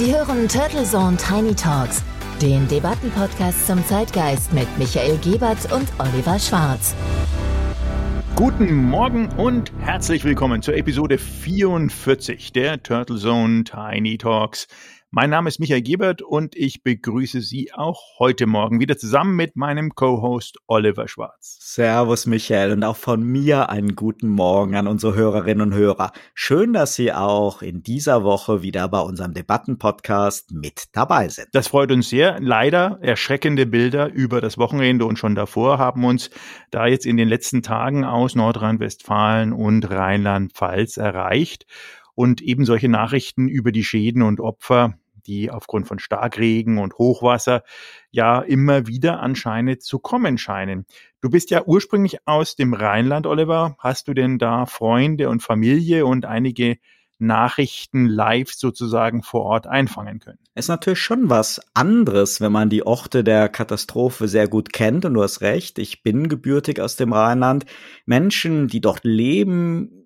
Sie hören Turtle Zone Tiny Talks, den Debattenpodcast zum Zeitgeist mit Michael Gebert und Oliver Schwarz. Guten Morgen und herzlich willkommen zur Episode 44 der Turtle Zone Tiny Talks. Mein Name ist Michael Gebert und ich begrüße Sie auch heute Morgen wieder zusammen mit meinem Co-Host Oliver Schwarz. Servus Michael und auch von mir einen guten Morgen an unsere Hörerinnen und Hörer. Schön, dass Sie auch in dieser Woche wieder bei unserem Debattenpodcast mit dabei sind. Das freut uns sehr. Leider erschreckende Bilder über das Wochenende und schon davor haben uns da jetzt in den letzten Tagen aus Nordrhein-Westfalen und Rheinland-Pfalz erreicht und eben solche Nachrichten über die Schäden und Opfer, die aufgrund von Starkregen und Hochwasser ja immer wieder anscheinend zu kommen scheinen. Du bist ja ursprünglich aus dem Rheinland, Oliver. Hast du denn da Freunde und Familie und einige Nachrichten live sozusagen vor Ort einfangen können. Es ist natürlich schon was anderes, wenn man die Orte der Katastrophe sehr gut kennt. Und du hast recht, ich bin gebürtig aus dem Rheinland. Menschen, die dort leben,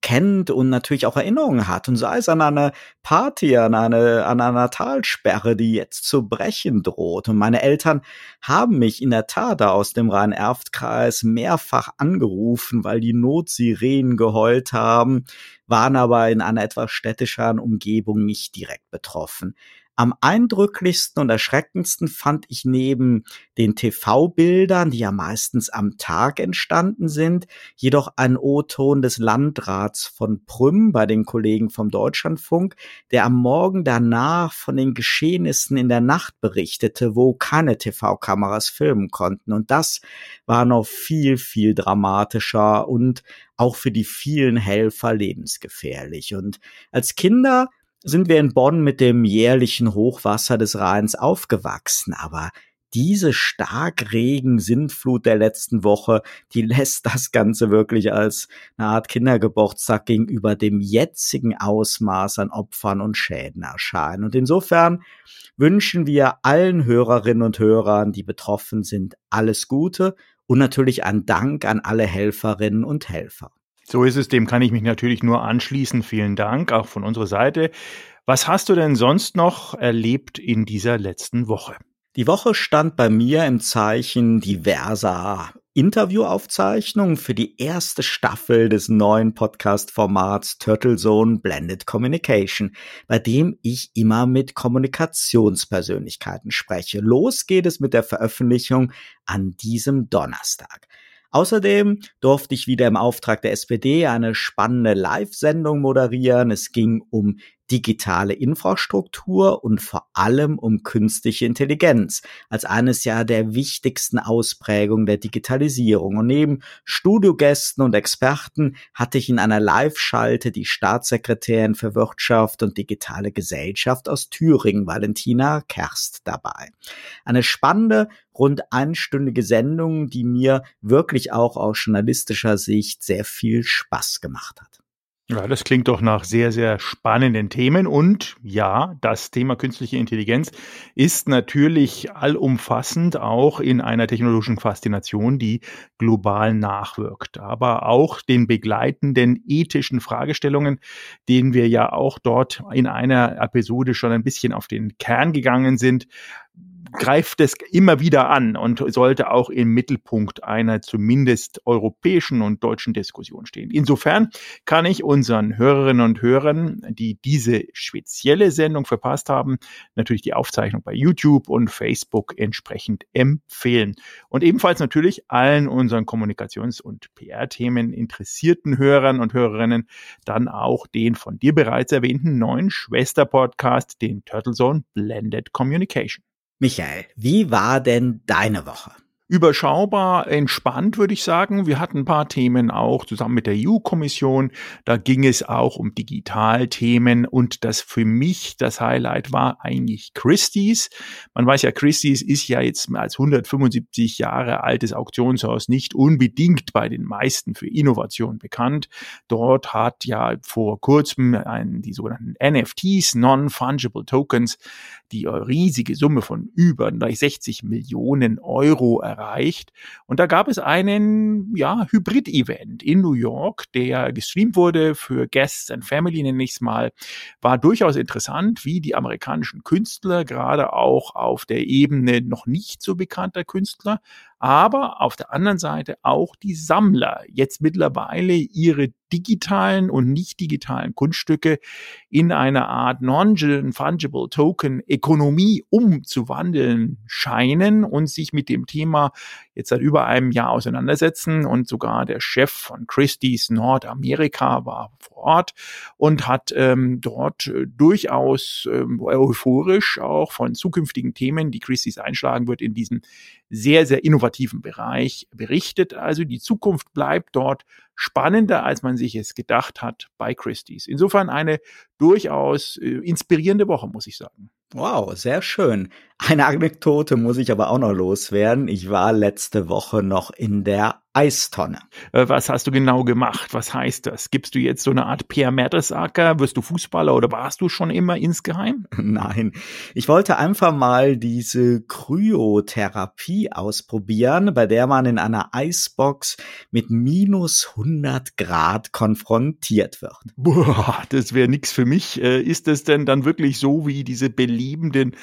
kennt und natürlich auch Erinnerungen hat und sei es an eine Party, an eine, an einer Talsperre, die jetzt zu brechen droht. Und meine Eltern haben mich in der Tat aus dem Rhein-Erft-Kreis mehrfach angerufen, weil die Notsirenen geheult haben, waren aber in einer etwas städtischeren Umgebung nicht direkt betroffen. Am eindrücklichsten und erschreckendsten fand ich neben den TV-Bildern, die ja meistens am Tag entstanden sind, jedoch ein O-Ton des Landrats von Prüm bei den Kollegen vom Deutschlandfunk, der am Morgen danach von den Geschehnissen in der Nacht berichtete, wo keine TV-Kameras filmen konnten. Und das war noch viel, viel dramatischer und auch für die vielen Helfer lebensgefährlich. Und als Kinder sind wir in Bonn mit dem jährlichen Hochwasser des Rheins aufgewachsen, aber diese Starkregen-Sintflut der letzten Woche, die lässt das Ganze wirklich als eine Art Kindergeburtstag gegenüber dem jetzigen Ausmaß an Opfern und Schäden erscheinen. Und insofern wünschen wir allen Hörerinnen und Hörern, die betroffen sind, alles Gute und natürlich ein Dank an alle Helferinnen und Helfer. So ist es, dem kann ich mich natürlich nur anschließen. Vielen Dank, auch von unserer Seite. Was hast du denn sonst noch erlebt in dieser letzten Woche? Die Woche stand bei mir im Zeichen diverser Interviewaufzeichnungen für die erste Staffel des neuen Podcast-Formats Turtle Zone Blended Communication, bei dem ich immer mit Kommunikationspersönlichkeiten spreche. Los geht es mit der Veröffentlichung an diesem Donnerstag. Außerdem durfte ich wieder im Auftrag der SPD eine spannende Live-Sendung moderieren. Es ging um digitale Infrastruktur und vor allem um künstliche Intelligenz als eines ja der wichtigsten Ausprägungen der Digitalisierung. Und neben Studiogästen und Experten hatte ich in einer Live-Schalte die Staatssekretärin für Wirtschaft und digitale Gesellschaft aus Thüringen, Valentina Kerst, dabei. Eine spannende, rund einstündige Sendung, die mir wirklich auch aus journalistischer Sicht sehr viel Spaß gemacht hat. Ja, das klingt doch nach sehr, sehr spannenden Themen. Und ja, das Thema künstliche Intelligenz ist natürlich allumfassend auch in einer technologischen Faszination, die global nachwirkt. Aber auch den begleitenden ethischen Fragestellungen, denen wir ja auch dort in einer Episode schon ein bisschen auf den Kern gegangen sind, greift es immer wieder an und sollte auch im Mittelpunkt einer zumindest europäischen und deutschen Diskussion stehen. Insofern kann ich unseren Hörerinnen und Hörern, die diese spezielle Sendung verpasst haben, natürlich die Aufzeichnung bei YouTube und Facebook entsprechend empfehlen. Und ebenfalls natürlich allen unseren Kommunikations- und PR-Themen interessierten Hörern und Hörerinnen dann auch den von dir bereits erwähnten neuen Schwester-Podcast, den Turtle Zone Blended Communication. Michael, wie war denn deine Woche? Überschaubar entspannt, würde ich sagen. Wir hatten ein paar Themen auch zusammen mit der EU-Kommission. Da ging es auch um Digitalthemen und das für mich das Highlight war eigentlich Christie's. Man weiß ja, Christie's ist ja jetzt als 175 Jahre altes Auktionshaus nicht unbedingt bei den meisten für Innovation bekannt. Dort hat ja vor kurzem ein, die sogenannten NFTs, Non-Fungible Tokens, die riesige Summe von über 60 Millionen Euro. Und da gab es einen, ja, Hybrid-Event in New York, der gestreamt wurde für Guests and Family, nenne ich es mal. War durchaus interessant, wie die amerikanischen Künstler, gerade auch auf der Ebene noch nicht so bekannter Künstler, aber auf der anderen Seite auch die Sammler jetzt mittlerweile ihre digitalen und nicht digitalen Kunststücke in eine Art non-fungible Token Ökonomie umzuwandeln scheinen und sich mit dem Thema jetzt seit über einem Jahr auseinandersetzen. Und sogar der Chef von Christie's Nordamerika war vor Ort und hat ähm, dort äh, durchaus ähm, euphorisch auch von zukünftigen Themen, die Christie's einschlagen wird, in diesem sehr, sehr innovativen Bereich berichtet. Also die Zukunft bleibt dort spannender, als man sich es gedacht hat bei Christie's. Insofern eine durchaus äh, inspirierende Woche, muss ich sagen. Wow, sehr schön. Eine Anekdote muss ich aber auch noch loswerden. Ich war letzte Woche noch in der Eistonne. Äh, was hast du genau gemacht? Was heißt das? Gibst du jetzt so eine Art Pierre Mertesacker? Wirst du Fußballer oder warst du schon immer insgeheim? Nein, ich wollte einfach mal diese Kryotherapie ausprobieren, bei der man in einer Eisbox mit minus 100 Grad konfrontiert wird. Boah, das wäre nix für mich. Äh, ist es denn dann wirklich so wie diese beliebenden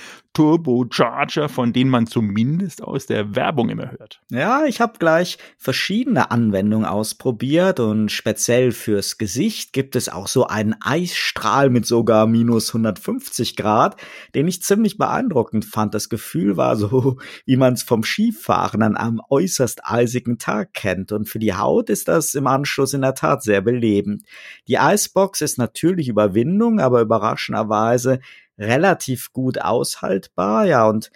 Turbocharger, von denen man zumindest aus der Werbung immer hört? Ja, ich habe gleich verschiedene Anwendungen ausprobiert und speziell fürs Gesicht gibt es auch so einen Eisstrahl mit sogar minus 150 Grad, den ich ziemlich beeindruckend fand. Das Gefühl war so, wie man es vom Skifahren an einem äußerst eisigen Tag kennt. Und für die Haut ist das im Anschluss in der Tat sehr belebend. Die Eisbox ist natürlich Überwindung, aber überraschenderweise relativ gut aushaltbar. Ja, und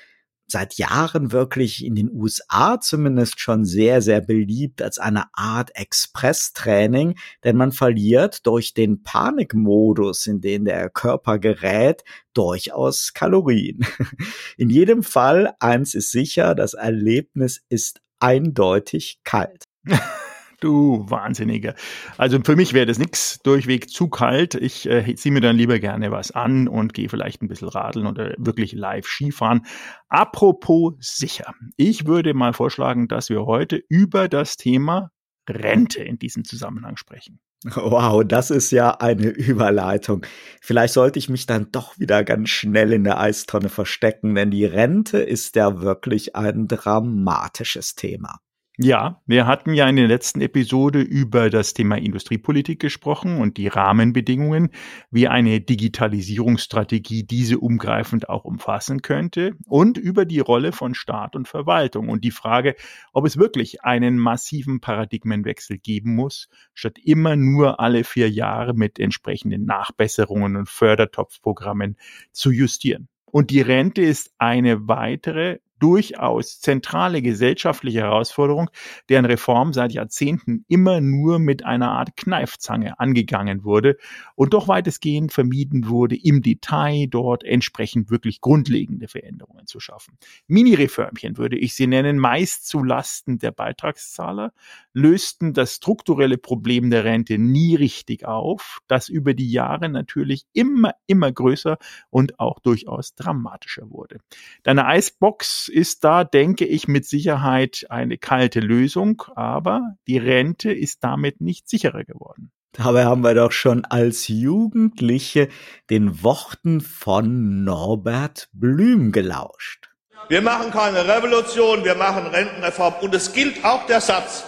seit Jahren wirklich in den USA zumindest schon sehr, sehr beliebt als eine Art Express-Training, denn man verliert durch den Panikmodus, in den der Körper gerät, durchaus Kalorien. In jedem Fall, eins ist sicher, das Erlebnis ist eindeutig kalt. Du Wahnsinniger. Also für mich wäre das nix durchweg zu kalt. Ich äh, ziehe mir dann lieber gerne was an und gehe vielleicht ein bisschen radeln oder wirklich live Skifahren. Apropos sicher. Ich würde mal vorschlagen, dass wir heute über das Thema Rente in diesem Zusammenhang sprechen. Wow, das ist ja eine Überleitung. Vielleicht sollte ich mich dann doch wieder ganz schnell in der Eistonne verstecken, denn die Rente ist ja wirklich ein dramatisches Thema. Ja, wir hatten ja in der letzten Episode über das Thema Industriepolitik gesprochen und die Rahmenbedingungen, wie eine Digitalisierungsstrategie diese umgreifend auch umfassen könnte und über die Rolle von Staat und Verwaltung und die Frage, ob es wirklich einen massiven Paradigmenwechsel geben muss, statt immer nur alle vier Jahre mit entsprechenden Nachbesserungen und Fördertopfprogrammen zu justieren. Und die Rente ist eine weitere durchaus zentrale gesellschaftliche Herausforderung, deren Reform seit Jahrzehnten immer nur mit einer Art Kneifzange angegangen wurde und doch weitestgehend vermieden wurde, im Detail dort entsprechend wirklich grundlegende Veränderungen zu schaffen. Mini-Reformchen würde ich sie nennen, meist zu Lasten der Beitragszahler, lösten das strukturelle Problem der Rente nie richtig auf, das über die Jahre natürlich immer, immer größer und auch durchaus dramatischer wurde. Deine Eisbox ist da, denke ich, mit Sicherheit eine kalte Lösung, aber die Rente ist damit nicht sicherer geworden. Dabei haben wir doch schon als Jugendliche den Worten von Norbert Blüm gelauscht. Wir machen keine Revolution, wir machen Rentenreform. Und es gilt auch der Satz,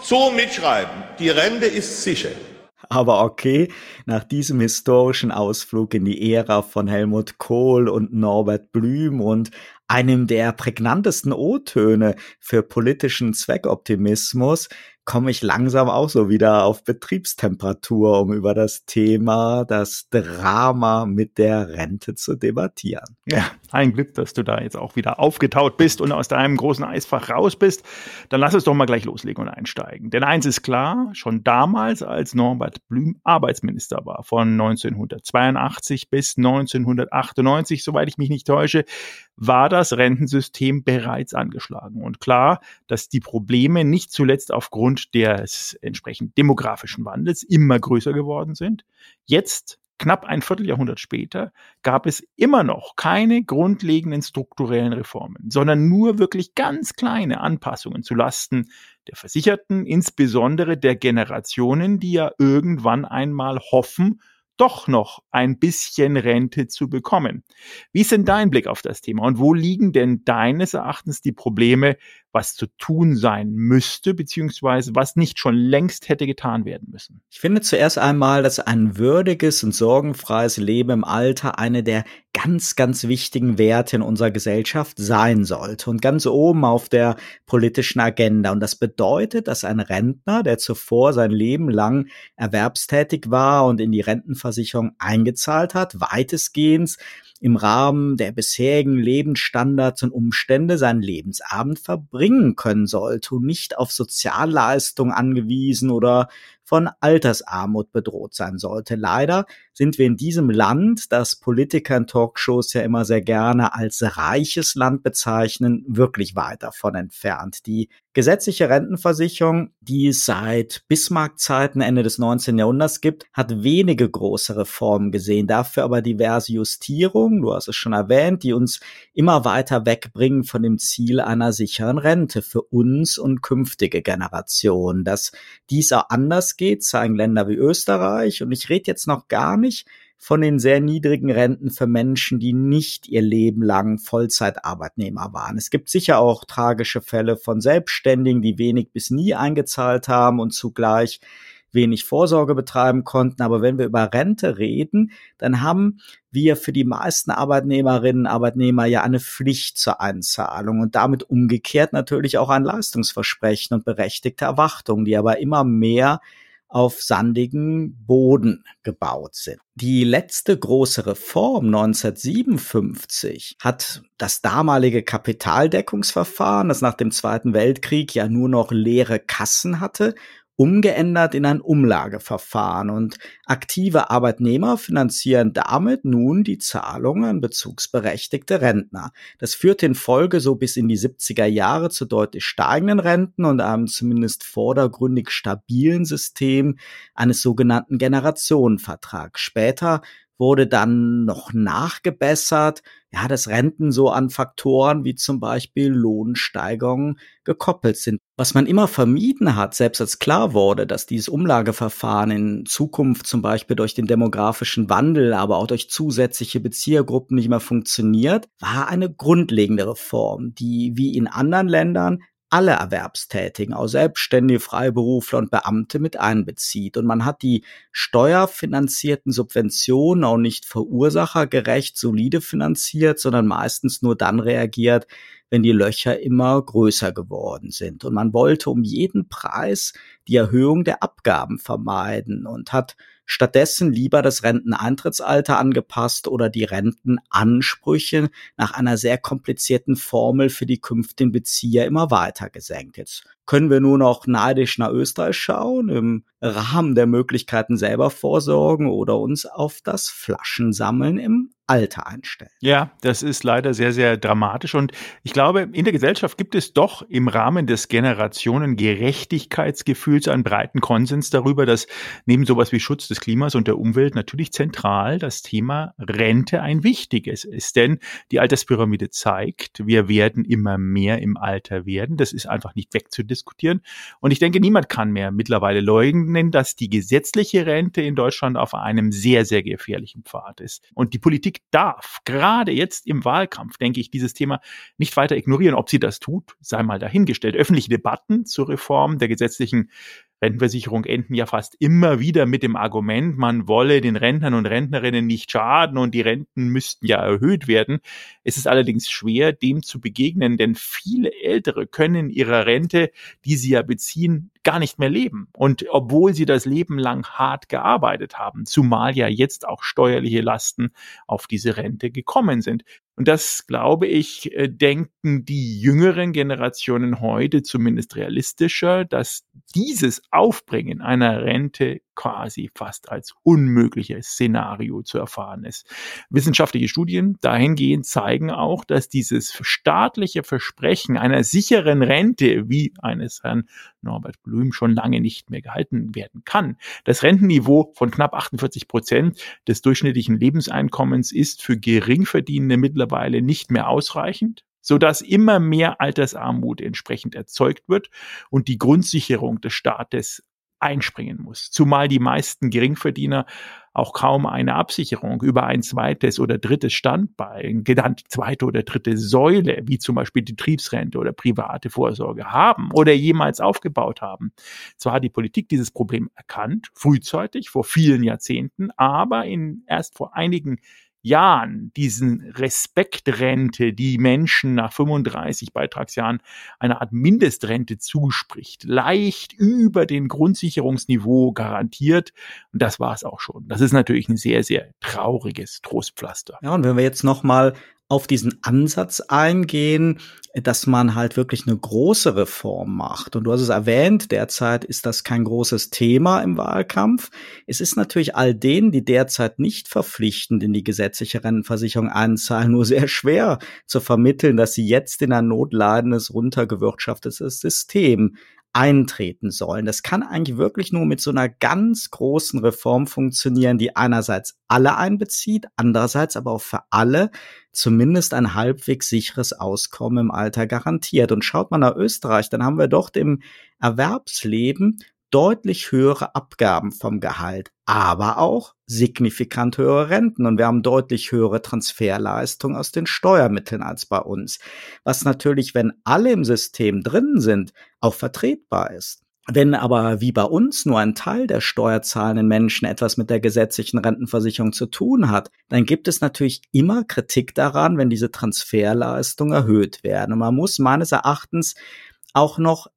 so mitschreiben, die Rente ist sicher. Aber okay, nach diesem historischen Ausflug in die Ära von Helmut Kohl und Norbert Blüm und einem der prägnantesten O-Töne für politischen Zweckoptimismus, komme ich langsam auch so wieder auf Betriebstemperatur, um über das Thema, das Drama mit der Rente zu debattieren. Ja, ein Glück, dass du da jetzt auch wieder aufgetaut bist und aus deinem großen Eisfach raus bist. Dann lass es doch mal gleich loslegen und einsteigen. Denn eins ist klar, schon damals, als Norbert Blüm Arbeitsminister war, von 1982 bis 1998, soweit ich mich nicht täusche, war das Rentensystem bereits angeschlagen. Und klar, dass die Probleme nicht zuletzt aufgrund des entsprechend demografischen Wandels immer größer geworden sind. Jetzt knapp ein Vierteljahrhundert später gab es immer noch keine grundlegenden strukturellen Reformen, sondern nur wirklich ganz kleine Anpassungen zu Lasten der Versicherten, insbesondere der Generationen, die ja irgendwann einmal hoffen, doch noch ein bisschen Rente zu bekommen. Wie ist denn dein Blick auf das Thema und wo liegen denn deines Erachtens die Probleme, was zu tun sein müsste, beziehungsweise was nicht schon längst hätte getan werden müssen? Ich finde zuerst einmal, dass ein würdiges und sorgenfreies Leben im Alter eine der ganz, ganz wichtigen Werte in unserer Gesellschaft sein sollte und ganz oben auf der politischen Agenda. Und das bedeutet, dass ein Rentner, der zuvor sein Leben lang erwerbstätig war und in die Rentenversicherung eingezahlt hat, weitestgehend im Rahmen der bisherigen Lebensstandards und Umstände seinen Lebensabend verbringen können sollte und nicht auf Sozialleistungen angewiesen oder von Altersarmut bedroht sein sollte. Leider sind wir in diesem Land, das Politiker in Talkshows ja immer sehr gerne als reiches Land bezeichnen, wirklich weit davon entfernt. Die gesetzliche Rentenversicherung, die es seit Bismarck-Zeiten Ende des 19. Jahrhunderts gibt, hat wenige große Reformen gesehen, dafür aber diverse Justierungen, du hast es schon erwähnt, die uns immer weiter wegbringen von dem Ziel einer sicheren Rente für uns und künftige Generationen. Dass dies auch anders geht, zeigen Länder wie Österreich. Und ich rede jetzt noch gar nicht von den sehr niedrigen Renten für Menschen, die nicht ihr Leben lang Vollzeitarbeitnehmer waren. Es gibt sicher auch tragische Fälle von Selbstständigen, die wenig bis nie eingezahlt haben und zugleich wenig Vorsorge betreiben konnten. Aber wenn wir über Rente reden, dann haben wir für die meisten Arbeitnehmerinnen und Arbeitnehmer ja eine Pflicht zur Einzahlung und damit umgekehrt natürlich auch ein Leistungsversprechen und berechtigte Erwartungen, die aber immer mehr auf sandigen Boden gebaut sind. Die letzte große Reform 1957 hat das damalige Kapitaldeckungsverfahren, das nach dem Zweiten Weltkrieg ja nur noch leere Kassen hatte, umgeändert in ein Umlageverfahren und aktive Arbeitnehmer finanzieren damit nun die Zahlungen an bezugsberechtigte Rentner. Das führt in Folge so bis in die 70er Jahre zu deutlich steigenden Renten und einem zumindest vordergründig stabilen System eines sogenannten Generationenvertrags. Später wurde dann noch nachgebessert, ja, dass Renten so an Faktoren wie zum Beispiel Lohnsteigerungen gekoppelt sind. Was man immer vermieden hat, selbst als klar wurde, dass dieses Umlageverfahren in Zukunft zum Beispiel durch den demografischen Wandel, aber auch durch zusätzliche Beziehergruppen nicht mehr funktioniert, war eine grundlegende Reform, die wie in anderen Ländern alle Erwerbstätigen, auch Selbstständige, Freiberufler und Beamte mit einbezieht. Und man hat die steuerfinanzierten Subventionen auch nicht verursachergerecht solide finanziert, sondern meistens nur dann reagiert, wenn die Löcher immer größer geworden sind. Und man wollte um jeden Preis die Erhöhung der Abgaben vermeiden und hat stattdessen lieber das Renteneintrittsalter angepasst oder die Rentenansprüche nach einer sehr komplizierten Formel für die künftigen Bezieher immer weiter gesenkt. Jetzt können wir nur noch neidisch nach Österreich schauen, im Rahmen der Möglichkeiten selber vorsorgen oder uns auf das Flaschensammeln im Alter einstellen. Ja, das ist leider sehr, sehr dramatisch. Und ich glaube, in der Gesellschaft gibt es doch im Rahmen des Generationengerechtigkeitsgefühls einen breiten Konsens darüber, dass neben sowas wie Schutz des Klimas und der Umwelt natürlich zentral das Thema Rente ein wichtiges ist. Denn die Alterspyramide zeigt, wir werden immer mehr im Alter werden. Das ist einfach nicht wegzudiskutieren. Und ich denke, niemand kann mehr mittlerweile leugnen, dass die gesetzliche Rente in Deutschland auf einem sehr, sehr gefährlichen Pfad ist. Und die Politik darf gerade jetzt im Wahlkampf, denke ich, dieses Thema nicht weiter ignorieren. Ob sie das tut, sei mal dahingestellt. Öffentliche Debatten zur Reform der gesetzlichen Rentenversicherung enden ja fast immer wieder mit dem Argument, man wolle den Rentnern und Rentnerinnen nicht schaden und die Renten müssten ja erhöht werden. Es ist allerdings schwer, dem zu begegnen, denn viele Ältere können ihrer Rente, die sie ja beziehen, gar nicht mehr leben. Und obwohl sie das Leben lang hart gearbeitet haben, zumal ja jetzt auch steuerliche Lasten auf diese Rente gekommen sind. Und das, glaube ich, äh, denken die jüngeren Generationen heute zumindest realistischer, dass dieses Aufbringen einer Rente quasi fast als unmögliches Szenario zu erfahren ist. Wissenschaftliche Studien dahingehend zeigen auch, dass dieses staatliche Versprechen einer sicheren Rente wie eines Herrn Norbert Blüm schon lange nicht mehr gehalten werden kann. Das Rentenniveau von knapp 48 Prozent des durchschnittlichen Lebenseinkommens ist für Geringverdienende mittlerweile nicht mehr ausreichend sodass immer mehr Altersarmut entsprechend erzeugt wird und die Grundsicherung des Staates einspringen muss. Zumal die meisten Geringverdiener auch kaum eine Absicherung über ein zweites oder drittes Standbein, genannt zweite oder dritte Säule, wie zum Beispiel die Betriebsrente oder private Vorsorge haben oder jemals aufgebaut haben. Zwar hat die Politik dieses Problem erkannt, frühzeitig, vor vielen Jahrzehnten, aber in erst vor einigen Jahren diesen Respektrente, die Menschen nach 35 Beitragsjahren eine Art Mindestrente zuspricht, leicht über den Grundsicherungsniveau garantiert. Und das war es auch schon. Das ist natürlich ein sehr, sehr trauriges Trostpflaster. Ja, und wenn wir jetzt nochmal auf diesen Ansatz eingehen, dass man halt wirklich eine große Reform macht. Und du hast es erwähnt, derzeit ist das kein großes Thema im Wahlkampf. Es ist natürlich all denen, die derzeit nicht verpflichtend in die gesetzliche Rentenversicherung einzahlen, nur sehr schwer zu vermitteln, dass sie jetzt in ein notleidendes, runtergewirtschaftetes System eintreten sollen. Das kann eigentlich wirklich nur mit so einer ganz großen Reform funktionieren, die einerseits alle einbezieht, andererseits aber auch für alle zumindest ein halbwegs sicheres Auskommen im Alter garantiert. Und schaut man nach Österreich, dann haben wir dort im Erwerbsleben deutlich höhere Abgaben vom Gehalt, aber auch signifikant höhere Renten und wir haben deutlich höhere Transferleistungen aus den Steuermitteln als bei uns, was natürlich, wenn alle im System drin sind, auch vertretbar ist. Wenn aber wie bei uns nur ein Teil der steuerzahlenden Menschen etwas mit der gesetzlichen Rentenversicherung zu tun hat, dann gibt es natürlich immer Kritik daran, wenn diese Transferleistungen erhöht werden. Und man muss meines Erachtens auch noch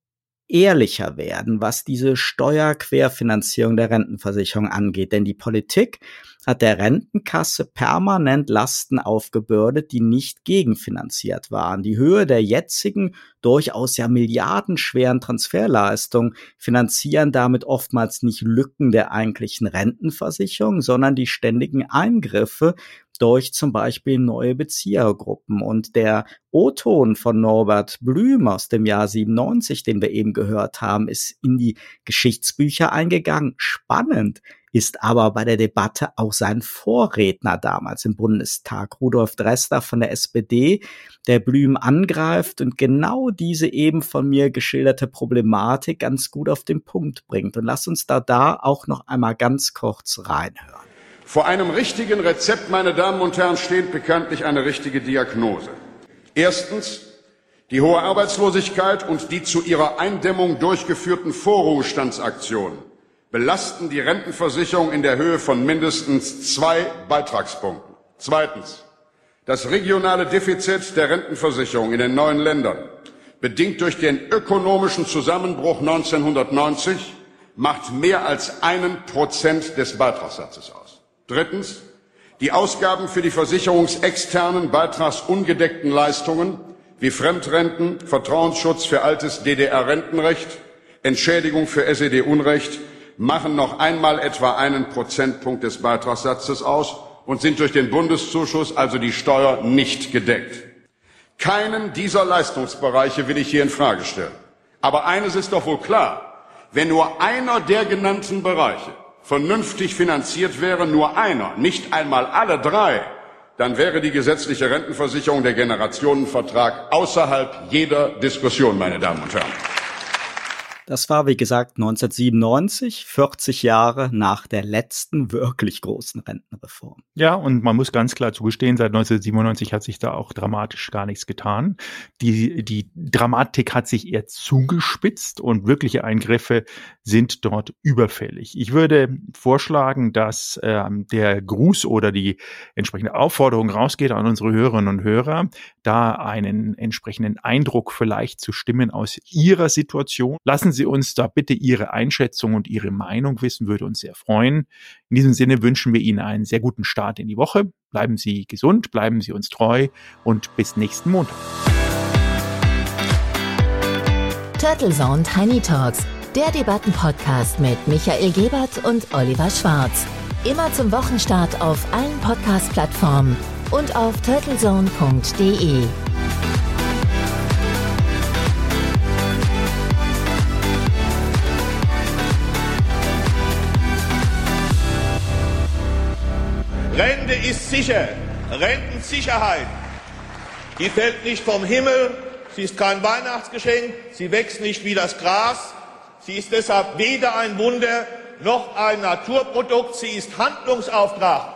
ehrlicher werden, was diese Steuerquerfinanzierung der Rentenversicherung angeht. Denn die Politik hat der Rentenkasse permanent Lasten aufgebürdet, die nicht gegenfinanziert waren. Die Höhe der jetzigen, durchaus ja milliardenschweren Transferleistungen finanzieren damit oftmals nicht Lücken der eigentlichen Rentenversicherung, sondern die ständigen Eingriffe durch zum Beispiel neue Beziehergruppen. Und der O-Ton von Norbert Blüm aus dem Jahr 97, den wir eben gehört haben, ist in die Geschichtsbücher eingegangen. Spannend ist aber bei der Debatte auch sein Vorredner damals im Bundestag, Rudolf Dresler von der SPD, der Blüm angreift und genau diese eben von mir geschilderte Problematik ganz gut auf den Punkt bringt. Und lass uns da da auch noch einmal ganz kurz reinhören. Vor einem richtigen Rezept, meine Damen und Herren, steht bekanntlich eine richtige Diagnose. Erstens die hohe Arbeitslosigkeit und die zu ihrer Eindämmung durchgeführten Vorruhestandsaktionen belasten die Rentenversicherung in der Höhe von mindestens zwei Beitragspunkten. Zweitens das regionale Defizit der Rentenversicherung in den neuen Ländern, bedingt durch den ökonomischen Zusammenbruch 1990, macht mehr als einen Prozent des Beitragssatzes aus. Drittens die Ausgaben für die versicherungsexternen beitragsungedeckten Leistungen wie Fremdrenten, Vertrauensschutz für altes DDR-Rentenrecht, Entschädigung für SED-Unrecht machen noch einmal etwa einen Prozentpunkt des Beitragssatzes aus und sind durch den Bundeszuschuss, also die Steuer, nicht gedeckt. Keinen dieser Leistungsbereiche will ich hier in Frage stellen. Aber eines ist doch wohl klar. Wenn nur einer der genannten Bereiche vernünftig finanziert wäre nur einer, nicht einmal alle drei, dann wäre die gesetzliche Rentenversicherung der Generationenvertrag außerhalb jeder Diskussion, meine Damen und Herren. Das war, wie gesagt, 1997, 40 Jahre nach der letzten wirklich großen Rentenreform. Ja, und man muss ganz klar zugestehen, seit 1997 hat sich da auch dramatisch gar nichts getan. Die, die Dramatik hat sich eher zugespitzt und wirkliche Eingriffe sind dort überfällig. Ich würde vorschlagen, dass ähm, der Gruß oder die entsprechende Aufforderung rausgeht an unsere Hörerinnen und Hörer, da einen entsprechenden Eindruck vielleicht zu stimmen aus ihrer Situation. Lassen Sie uns da bitte Ihre Einschätzung und Ihre Meinung wissen, würde uns sehr freuen. In diesem Sinne wünschen wir Ihnen einen sehr guten Start in die Woche. Bleiben Sie gesund, bleiben Sie uns treu und bis nächsten Montag. Turtle Zone Tiny Talks Der Debattenpodcast mit Michael Gebert und Oliver Schwarz. Immer zum Wochenstart auf allen Podcast-Plattformen und auf turtlezone.de. Rente ist sicher. Rentensicherheit. Die fällt nicht vom Himmel. Sie ist kein Weihnachtsgeschenk. Sie wächst nicht wie das Gras. Sie ist deshalb weder ein Wunder noch ein Naturprodukt. Sie ist Handlungsauftrag